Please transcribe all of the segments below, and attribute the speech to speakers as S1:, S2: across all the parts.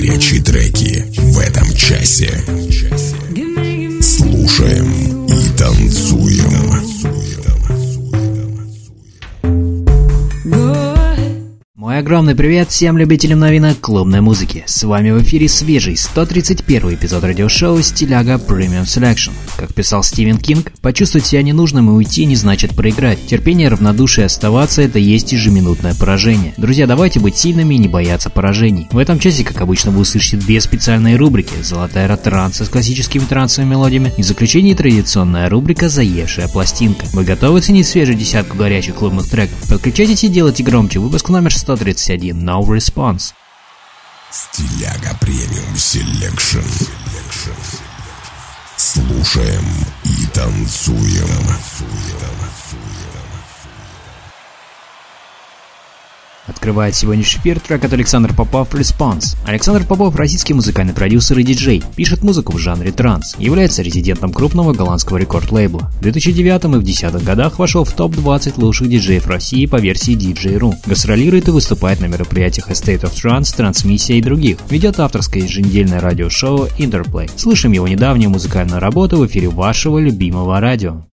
S1: Горячие треки в этом часе. Слушаем
S2: огромный привет всем любителям новинок клубной музыки. С вами в эфире свежий 131 эпизод радиошоу «Стиляга Premium Selection». Как писал Стивен Кинг, почувствовать себя ненужным и уйти не значит проиграть. Терпение, равнодушие оставаться – это есть ежеминутное поражение. Друзья, давайте быть сильными и не бояться поражений. В этом часе, как обычно, вы услышите две специальные рубрики «Золотая эра транса» с классическими трансовыми мелодиями и в заключении традиционная рубрика «Заевшая пластинка». Вы готовы ценить свежую десятку горячих клубных треков? Подключайтесь и делайте громче. Выпуск номер 131 No Response.
S1: Стиляга Premium Selection. Слушаем и танцуем.
S2: Открывает сегодняшний эфир трек от Александра Попов «Response». Александр Попов – российский музыкальный продюсер и диджей, пишет музыку в жанре транс, является резидентом крупного голландского рекорд-лейбла. В 2009 и в 2010 годах вошел в топ-20 лучших диджеев России по версии DJ.ru. Гастролирует и выступает на мероприятиях A State of Trance, Трансмиссия и других. Ведет авторское еженедельное радиошоу Interplay. Слышим его недавнюю музыкальную работу в эфире вашего любимого радио.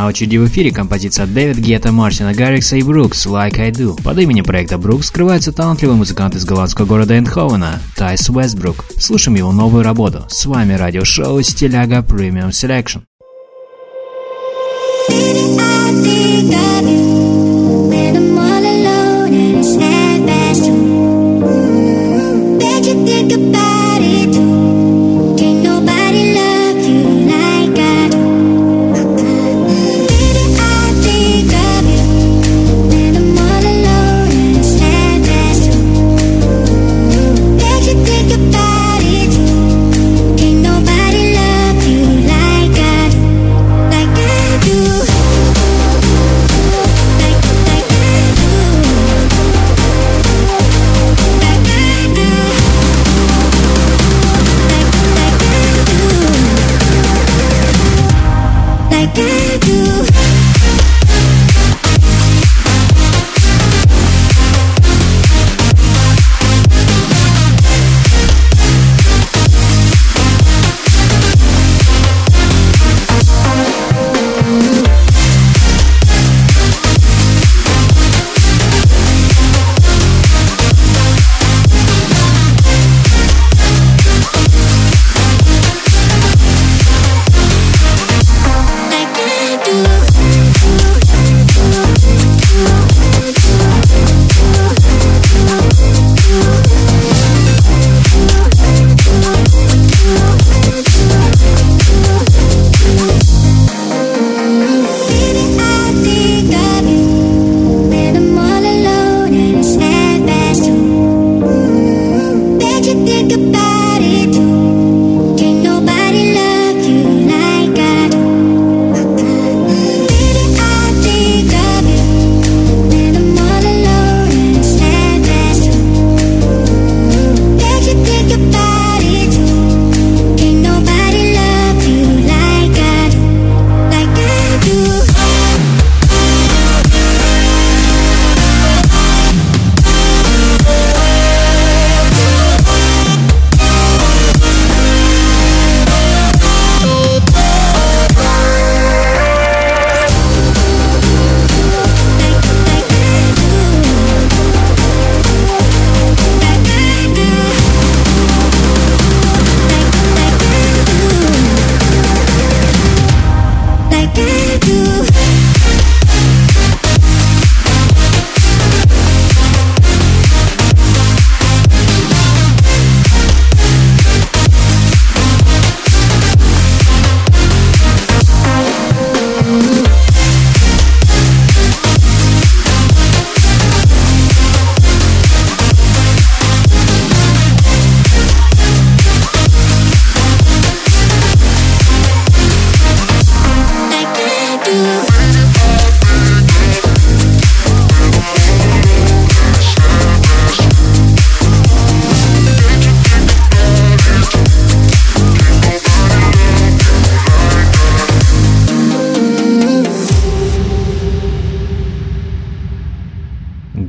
S3: На очереди в эфире композиция Дэвид Гетта, Мартина Гаррикса и Брукс «Like I Do». Под именем проекта Брукс скрывается талантливый музыкант из голландского города Эндховена Тайс Уэстбрук. Слушаем его новую работу. С вами радиошоу «Стиляга Premium Selection». I think I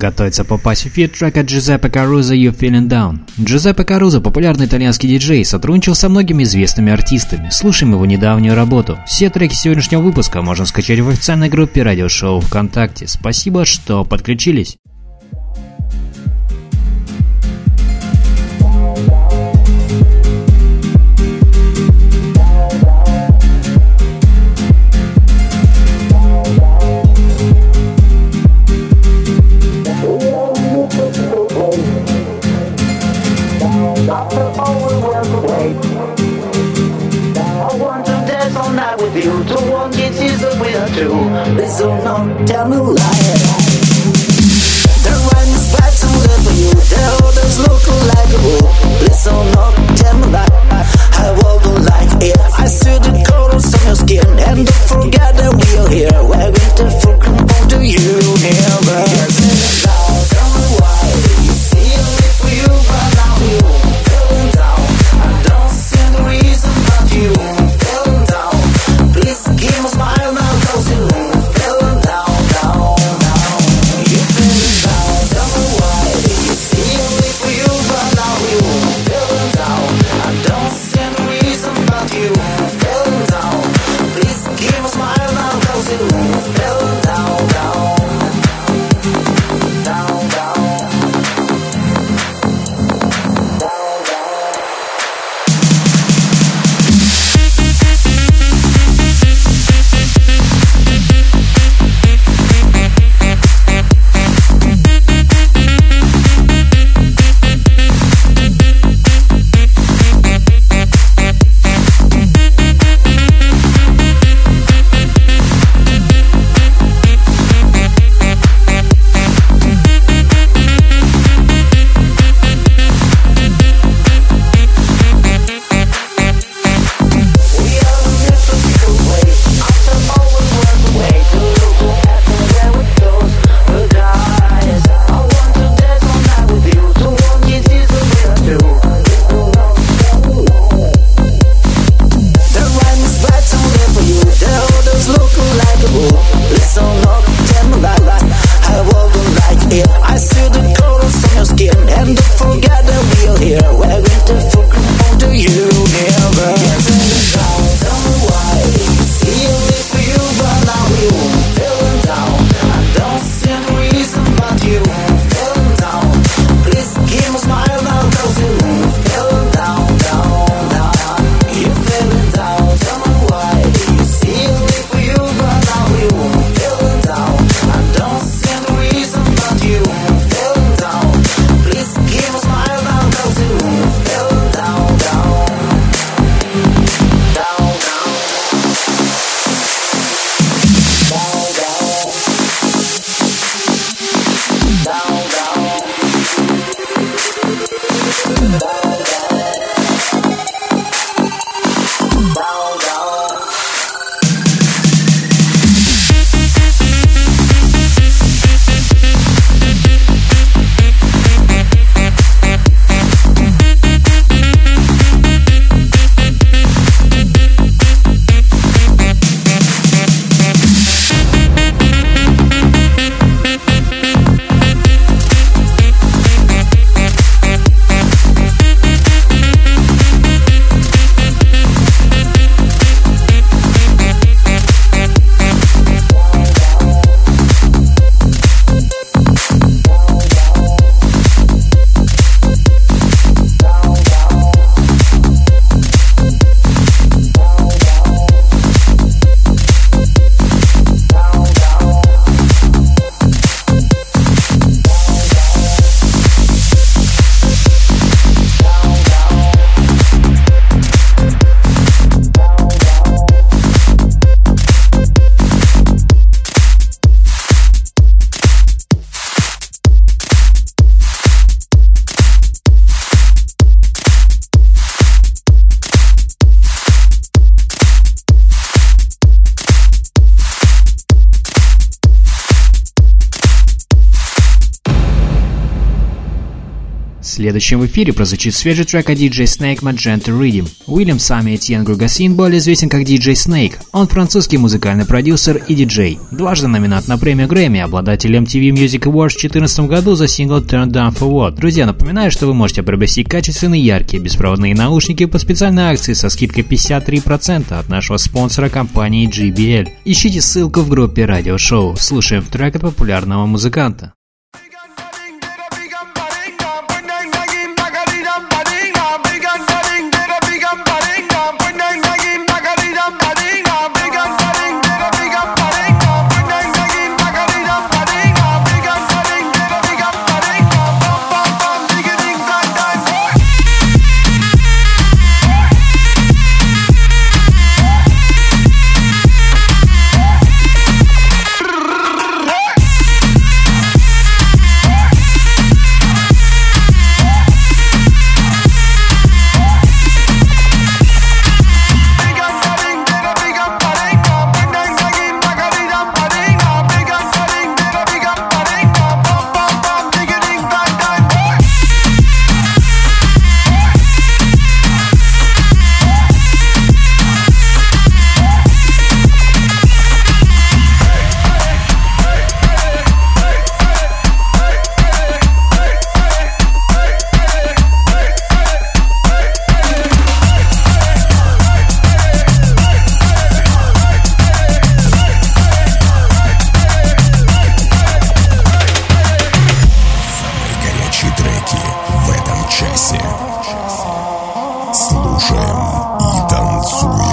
S3: готовится попасть в эфир трек Джузеппе Каруза «You Feeling Down». Джузеппе Каруза, популярный итальянский диджей, сотрудничал со многими известными артистами. Слушаем его недавнюю работу. Все треки сегодняшнего выпуска можно скачать в официальной группе радиошоу ВКонтакте. Спасибо, что подключились. you. The one gets is the winner too. Please do not tell me liar. The rhyme is to for you. The others look like a rule. Please do tell me liar. I. I see the colors on your skin and don't forget that we are
S4: here. We're to you. Hemos mine.
S2: Следующим в эфире прозвучит свежий трек от DJ Snake Magenta Rhythm. Уильям Сами Этьен Гругасин более известен как DJ Snake. Он французский музыкальный продюсер и диджей. Дважды номинант на премию Грэмми, обладатель MTV Music Awards в 2014 году за сингл Turn Down For What. Друзья, напоминаю, что вы можете приобрести качественные, яркие, беспроводные наушники по специальной акции со скидкой 53% от нашего спонсора компании JBL. Ищите ссылку в группе радиошоу. Слушаем трек от популярного музыканта. Dance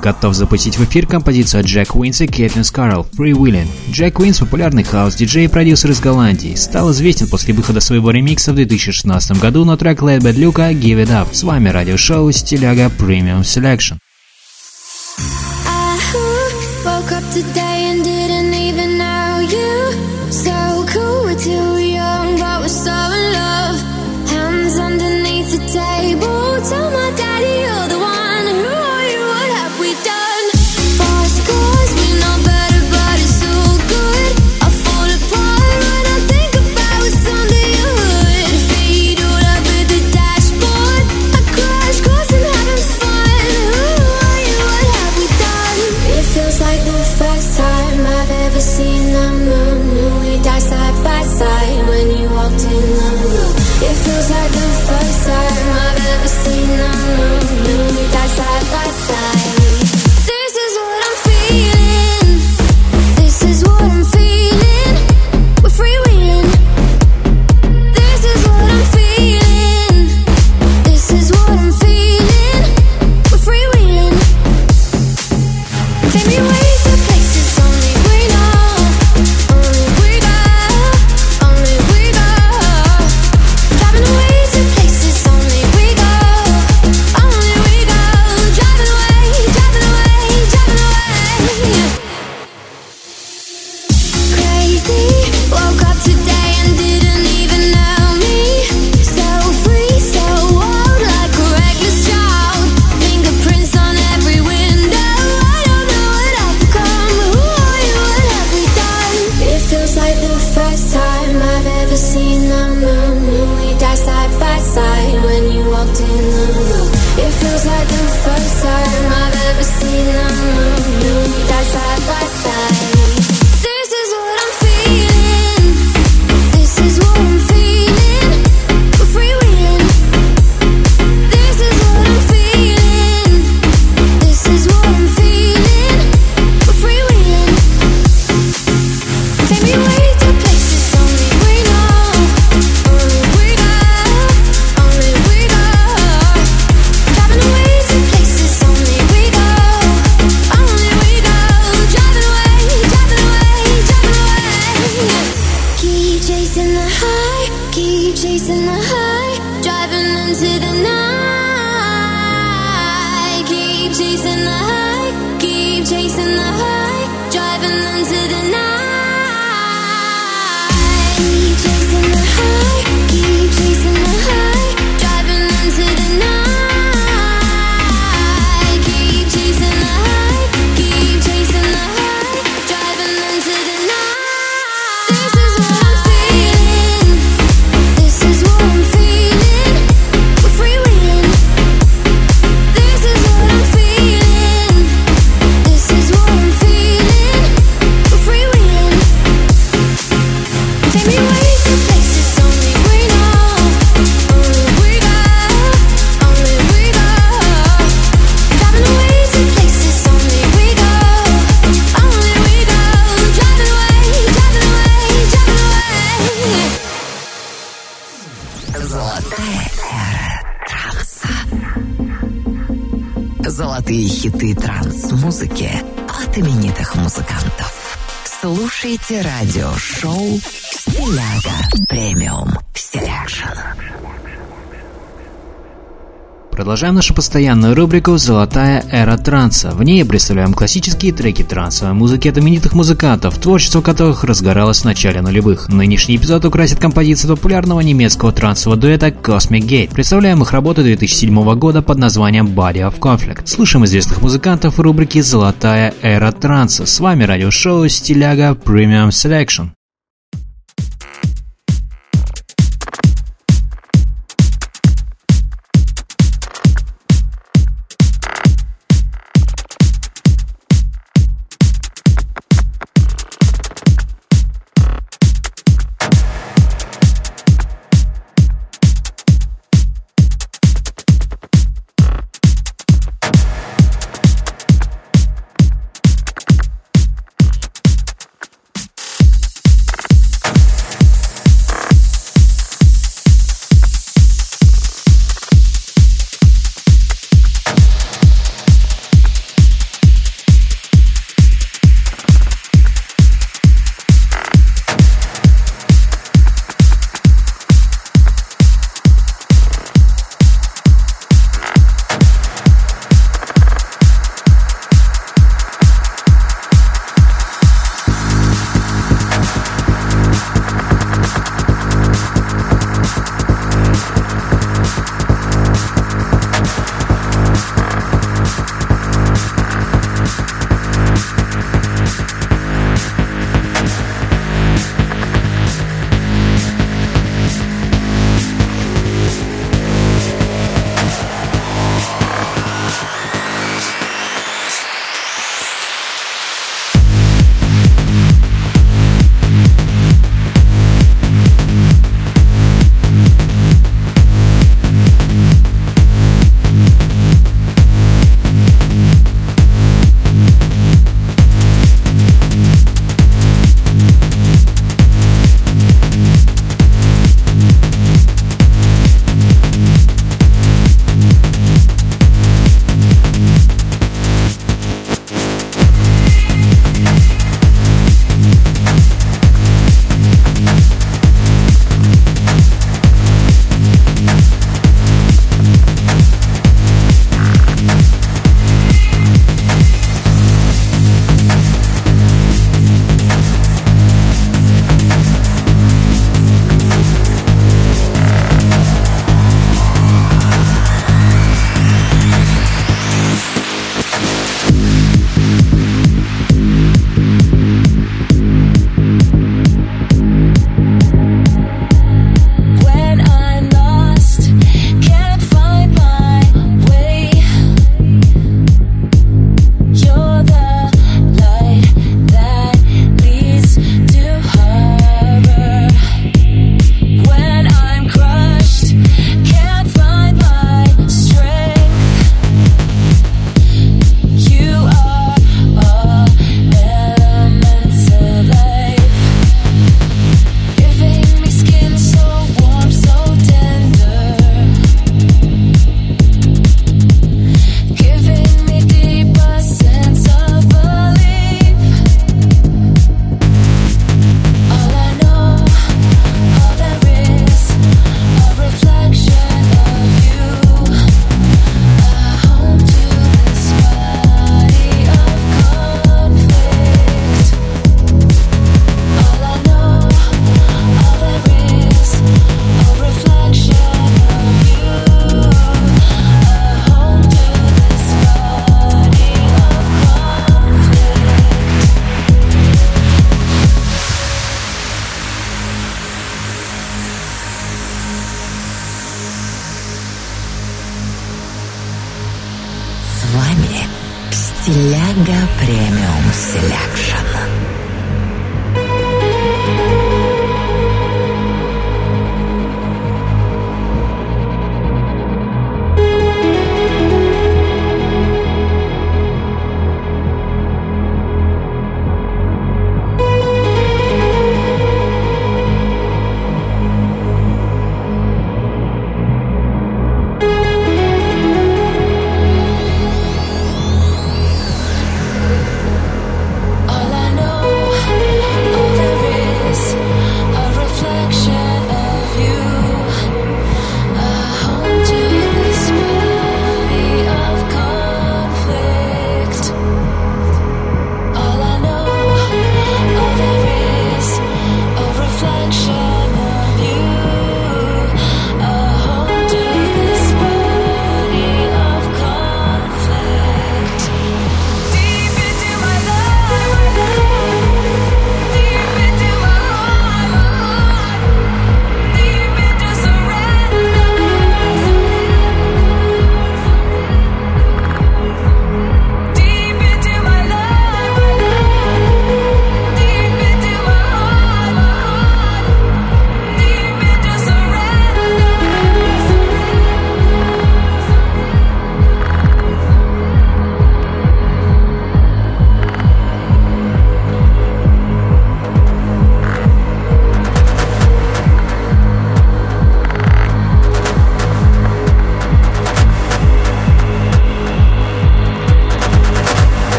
S2: готов запустить в эфир композицию от Jack Wins и Кэтлин Скарл «Free Willing». Jack Wins, популярный хаус-диджей и продюсер из Голландии, стал известен после выхода своего ремикса в 2016 году на трек Bad Luca «Give It Up». С вами радиошоу «Стиляга Premium Selection».
S5: Хиты транс-музыки от именитых музыкантов. Слушайте радиошоу «Стиляга Premium Selection».
S2: Продолжаем нашу постоянную рубрику «Золотая эра транса». В ней представляем классические треки трансовой музыки от именитых музыкантов, творчество которых разгоралось в начале нулевых. Нынешний эпизод украсит композиция популярного немецкого трансового дуэта Cosmic Gate. Представляем их работу 2007 года под названием Body of Conflict. Слушаем известных музыкантов в рубрике «Золотая эра транса». С вами радиошоу «Стиляга Premium Selection».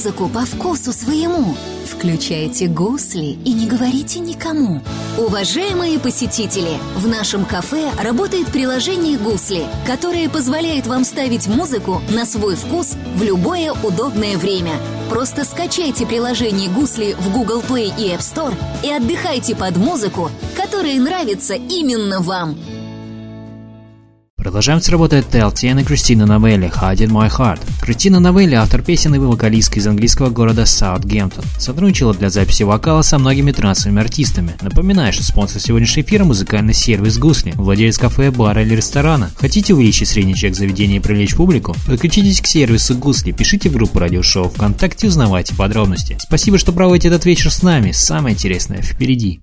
S6: Музыку по вкусу своему? включайте гусли и не говорите никому. Уважаемые посетители, в нашем кафе работает приложение «Гусли», которое позволяет вам ставить музыку на свой вкус в любое удобное время. Просто скачайте приложение «Гусли» в Google Play и App Store и отдыхайте под музыку, которая нравится именно вам.
S7: Продолжаем с работой Телтиен и Кристина Новелли «Hide My Heart». Кристина Новелли – автор песен и вокалистка из английского города Саутгемптон. Сотрудничала для записи вокала со многими трансовыми артистами. Напоминаю, что спонсор сегодняшнего эфира – музыкальный сервис «Гусли», владелец кафе, бара или ресторана. Хотите увеличить средний чек заведения и привлечь публику? Подключитесь к сервису «Гусли», пишите в группу радиошоу ВКонтакте, узнавайте подробности. Спасибо, что проводите этот вечер с нами. Самое интересное впереди.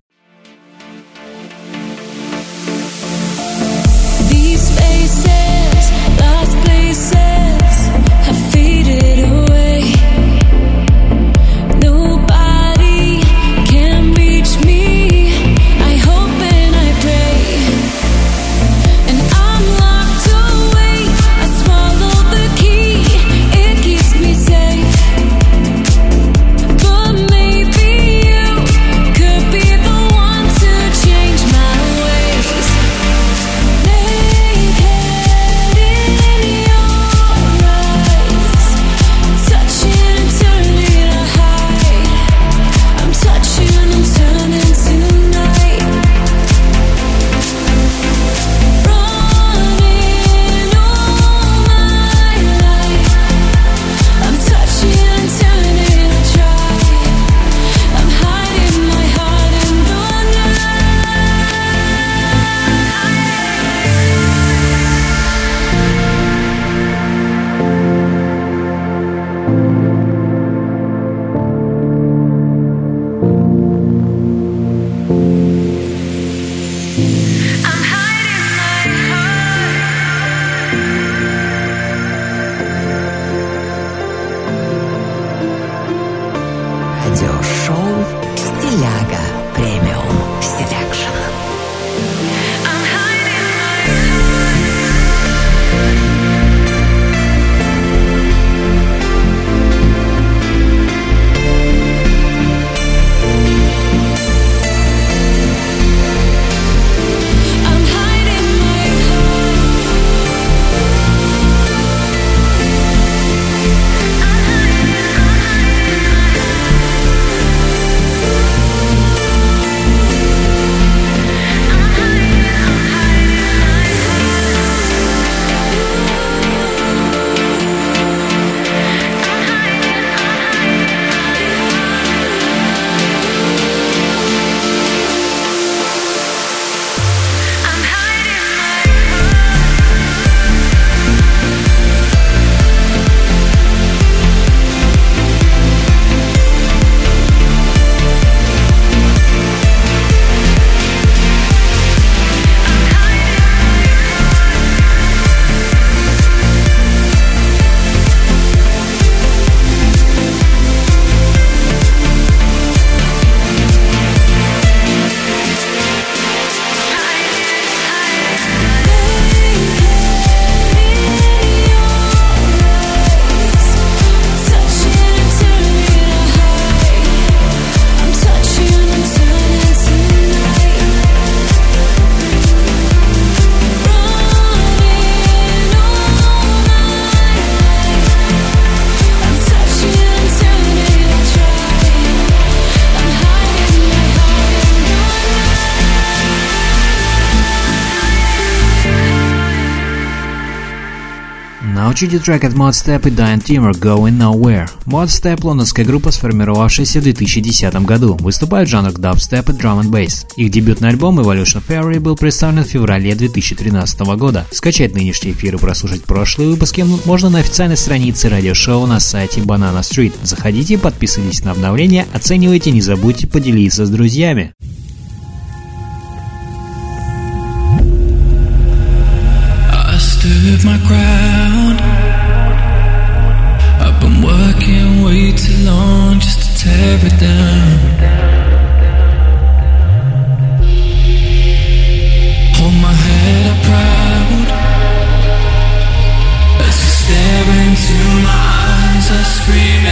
S7: Научите трек от Modstep и Diane Timmer Going Nowhere. Modstep – лондонская группа, сформировавшаяся в 2010 году. Выступают в жанрах дабстеп и drum and bass. Их дебютный альбом Evolution Theory был представлен в феврале 2013 года. Скачать нынешний эфир и прослушать прошлые выпуски можно на официальной странице радиошоу на сайте Banana Street. Заходите, подписывайтесь на обновления, оценивайте, не забудьте поделиться с друзьями. my ground. Hold my head up proud as into my eyes. I scream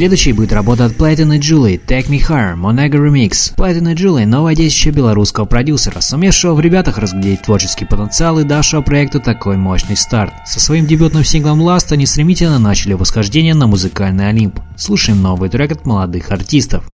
S7: Следующей будет работа от Platinum Julie Take Me Higher Monego Remix. Platinum Julie – новое детище белорусского продюсера, сумевшего в ребятах разглядеть творческий потенциал и давшего проекту такой мощный старт. Со своим дебютным синглом Last они стремительно начали восхождение на музыкальный Олимп. Слушаем новый трек от молодых артистов.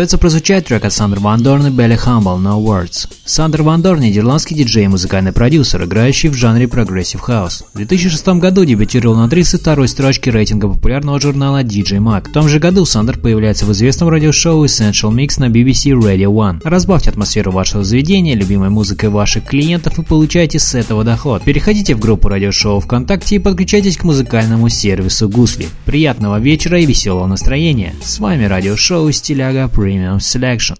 S7: Готовится прозвучать трек от Сандер Ван Дорн и Белли Хамбл «No Words». Сандер Ван Дорн – нидерландский диджей и музыкальный продюсер, играющий в жанре прогрессив хаус. В 2006 году дебютировал на 32-й строчке рейтинга популярного журнала DJ Mag. В том же году Сандер появляется в известном радиошоу Essential Mix на BBC Radio One. Разбавьте атмосферу вашего заведения, любимой музыкой ваших клиентов и получайте с этого доход. Переходите в группу радиошоу ВКонтакте и подключайтесь к музыкальному сервису Гусли. Приятного вечера и веселого настроения. С вами радиошоу Стиляга Premium Selection.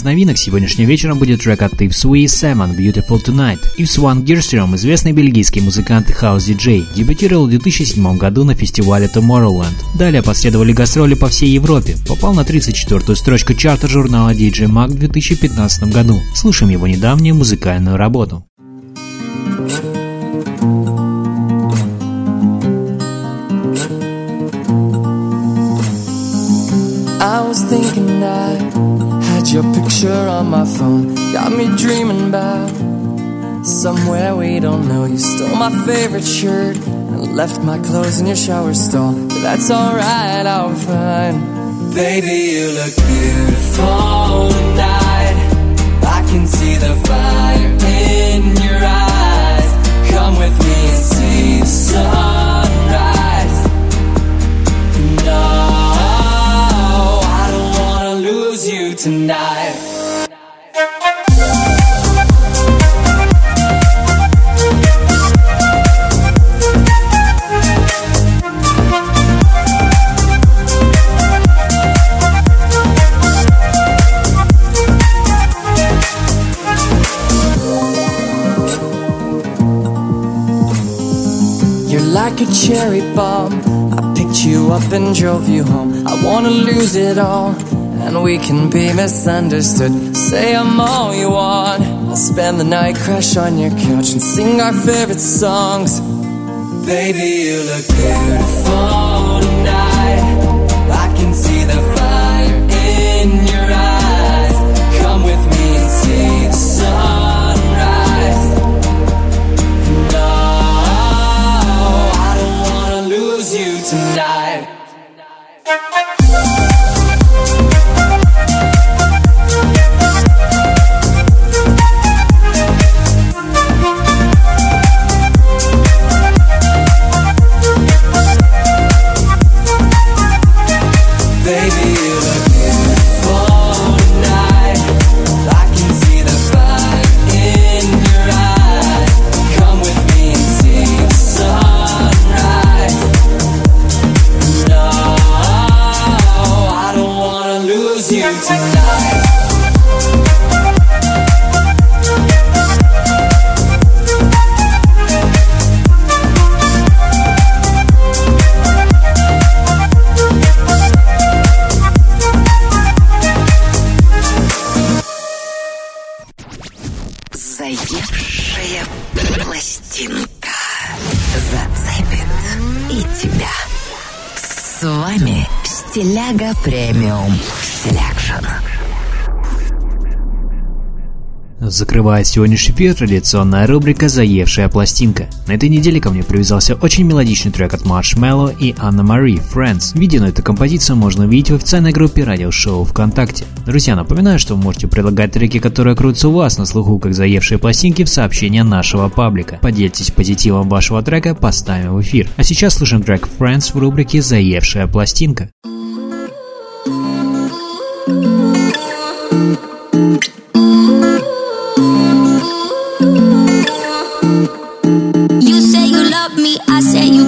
S2: Из новинок сегодняшним вечером будет трек от Yves V & Sevenn Beautiful Tonight. Ивс Ван Гирстрем, известный бельгийский музыкант и хаус-диджей, дебютировал в 2007 году на фестивале Tomorrowland. Далее последовали гастроли по всей Европе. Попал на 34-ю строчку чарта журнала DJ Mag в 2015 году. Слушаем его недавнюю музыкальную работу.
S8: I was thinking I your picture on my phone. Got me dreaming about somewhere we don't know. You stole my favorite shirt and left my clothes in your shower stall. But that's alright, I'm fine. Baby, you look beautiful tonight. I can see the fire in your eyes. Come with me and see the sunrise. Tonight. You're like a cherry bomb. I picked you up and drove you home. I wanna lose it all, and we can be misunderstood. Say I'm all you want. I'll spend the night, crash on your couch, and sing our favorite songs. Baby, you look beautiful tonight. I can see the fire in your eyes. Come with me and see the sunrise. No, I don't wanna lose you tonight.
S5: Premium Selection.
S2: Закрывает сегодняшний эфир традиционная рубрика «Заевшая пластинка». На этой неделе ко мне привязался очень мелодичный трек от Marshmello и Anne-Marie «Friends». Видео на эту композицию можно увидеть в официальной группе радиошоу ВКонтакте. Друзья, напоминаю, что вы можете предлагать треки, которые крутятся у вас на слуху, как «Заевшие пластинки» в сообщения нашего паблика. Поделитесь позитивом вашего трека, поставим в эфир. А сейчас слушаем трек «Friends» в рубрике «Заевшая пластинка».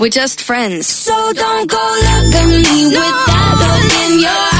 S9: we're just friends. So don't go look at me with that look in your eye.